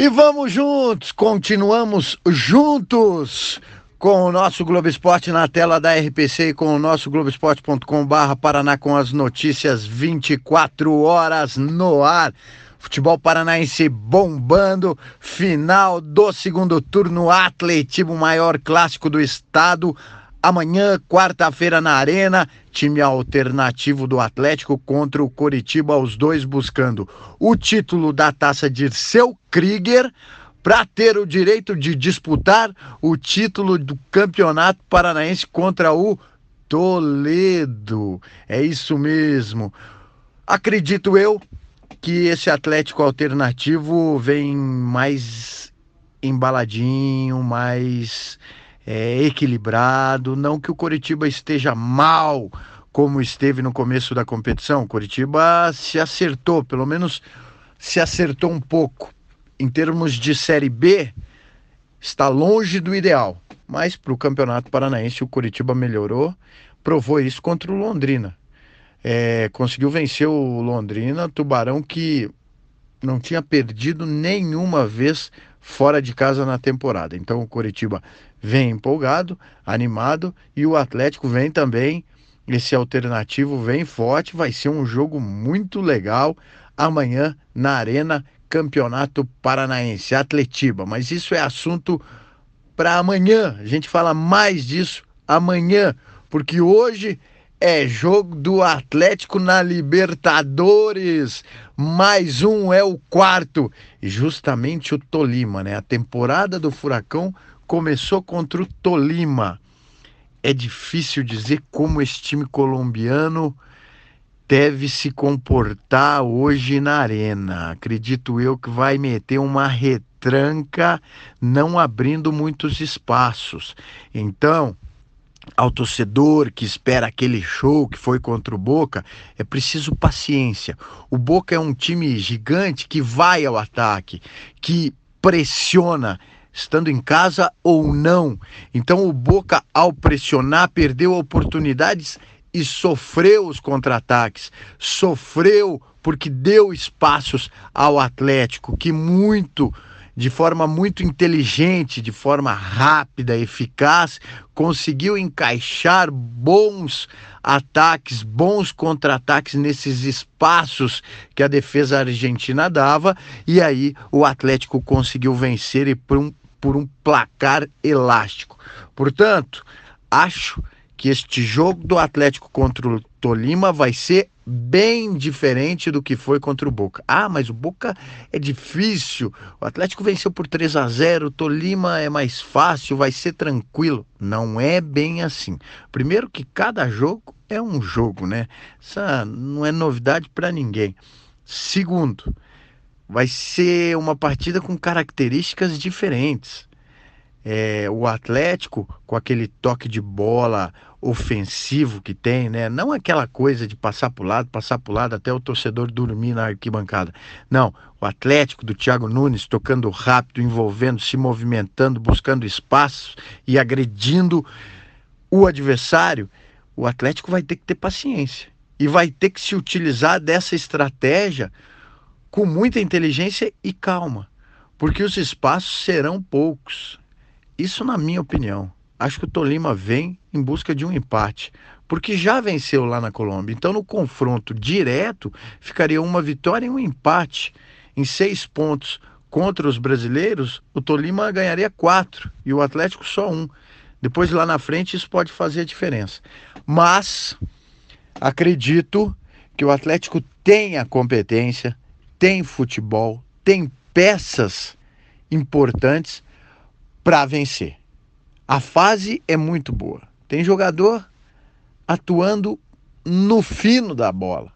E vamos juntos, continuamos juntos com o nosso Globo Esporte na tela da RPC e com o nosso Globoesporte.com barra Paraná com as notícias 24 horas no ar. Futebol paranaense bombando, final do segundo turno, Atletivo, maior clássico do estado. Amanhã, quarta-feira, na Arena, time alternativo do Atlético contra o Coritiba, os dois buscando o título da taça de seu Krieger para ter o direito de disputar o título do Campeonato Paranaense contra o Toledo. É isso mesmo. Acredito eu que esse Atlético alternativo vem mais embaladinho, mais é, equilibrado. Não que o Coritiba esteja mal como esteve no começo da competição. O Coritiba se acertou, pelo menos se acertou um pouco. Em termos de Série B, está longe do ideal. Mas para o Campeonato Paranaense, o Coritiba melhorou, provou isso contra o Londrina. É, conseguiu vencer o Londrina, Tubarão que não tinha perdido nenhuma vez fora de casa na temporada. Então o Coritiba vem empolgado, animado e o Atlético vem também. Esse alternativo vem forte, vai ser um jogo muito legal amanhã na Arena Campeonato Paranaense, Atletiba. Mas isso é assunto para amanhã. A gente fala mais disso amanhã, porque hoje é jogo do Atlético na Libertadores. Mais um é o quarto. E justamente o Tolima, né? A temporada do Furacão começou contra o Tolima. É difícil dizer como esse time colombiano deve se comportar hoje na arena. Acredito eu que vai meter uma retranca, não abrindo muitos espaços. Então, ao torcedor que espera aquele show que foi contra o Boca, é preciso paciência. O Boca é um time gigante que vai ao ataque, que pressiona, estando em casa ou não. Então o Boca, ao pressionar, perdeu oportunidades e sofreu os contra-ataques, sofreu porque deu espaços ao Atlético, que muito, de forma muito inteligente, de forma rápida, eficaz, conseguiu encaixar bons ataques, bons contra-ataques nesses espaços que a defesa argentina dava, e aí o Atlético conseguiu vencer e por um, por um placar elástico. Portanto, acho que este jogo do Atlético contra o Tolima vai ser bem diferente do que foi contra o Boca. Ah, mas o Boca é difícil. O Atlético venceu por 3 a 0, o Tolima é mais fácil, vai ser tranquilo. Não é bem assim. Primeiro que cada jogo é um jogo, né? Essa não é novidade para ninguém. Segundo, vai ser uma partida com características diferentes. É, o Atlético, com aquele toque de bola ofensivo que tem, né? Não aquela coisa de passar para o lado, passar para o lado até o torcedor dormir na arquibancada. Não, o Atlético do Thiago Nunes tocando rápido, envolvendo, se movimentando, buscando espaços e agredindo o adversário. O Atlético vai ter que ter paciência e vai ter que se utilizar dessa estratégia com muita inteligência e calma, porque os espaços serão poucos. Isso na minha opinião acho que o Tolima vem em busca de um empate, porque já venceu lá na Colômbia. Então, no confronto direto, ficaria uma vitória e um empate. Em seis pontos contra os brasileiros, o Tolima ganharia quatro e o Atlético só um. Depois, lá na frente, isso pode fazer a diferença. Mas acredito que o Atlético tem a competência, tem futebol, tem peças importantes para vencer. A fase é muito boa. Tem jogador atuando no fino da bola.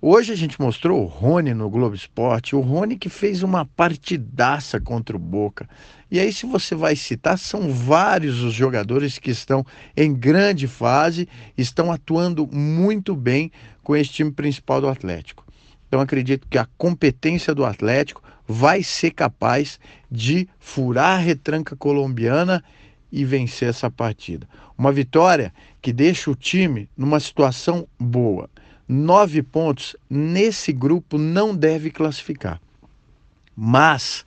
Hoje a gente mostrou o Rony no Globo Esporte, o Rony que fez uma partidaça contra o Boca. E aí, se você vai citar, são vários os jogadores que estão em grande fase, estão atuando muito bem com esse time principal do Atlético. Então, acredito que a competência do Atlético vai ser capaz de furar a retranca colombiana e vencer essa partida. Uma vitória que deixa o time numa situação boa. Nove pontos nesse grupo não deve classificar. mas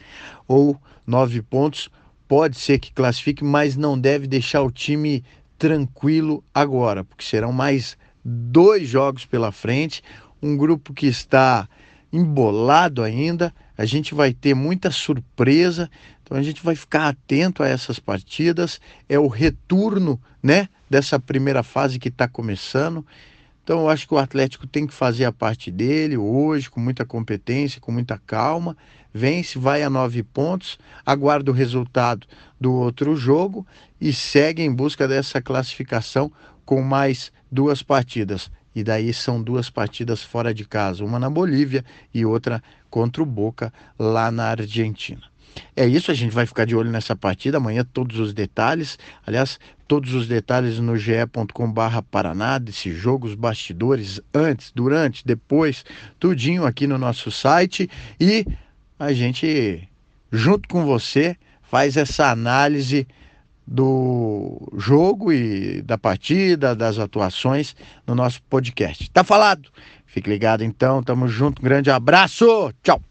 ou nove pontos pode ser que classifique, mas não deve deixar o time tranquilo agora, porque serão mais dois jogos pela frente, um grupo que está embolado ainda, a gente vai ter muita surpresa, então a gente vai ficar atento a essas partidas, é o retorno, né, dessa primeira fase que está começando. Então eu acho que o Atlético tem que fazer a parte dele hoje, com muita competência, com muita calma. Vence, vai a nove pontos, aguarda o resultado do outro jogo e segue em busca dessa classificação com mais duas partidas. E daí são duas partidas fora de casa, uma na Bolívia e outra contra o Boca lá na Argentina. É isso, a gente vai ficar de olho nessa partida. Amanhã todos os detalhes. Aliás, todos os detalhes no ge.com/barra Paraná, desse jogo, os bastidores, antes, durante, depois, tudinho aqui no nosso site. E a gente, junto com você, faz essa análise do jogo e da partida, das atuações no nosso podcast. Tá falado? Fique ligado então, tamo junto, um grande abraço, tchau!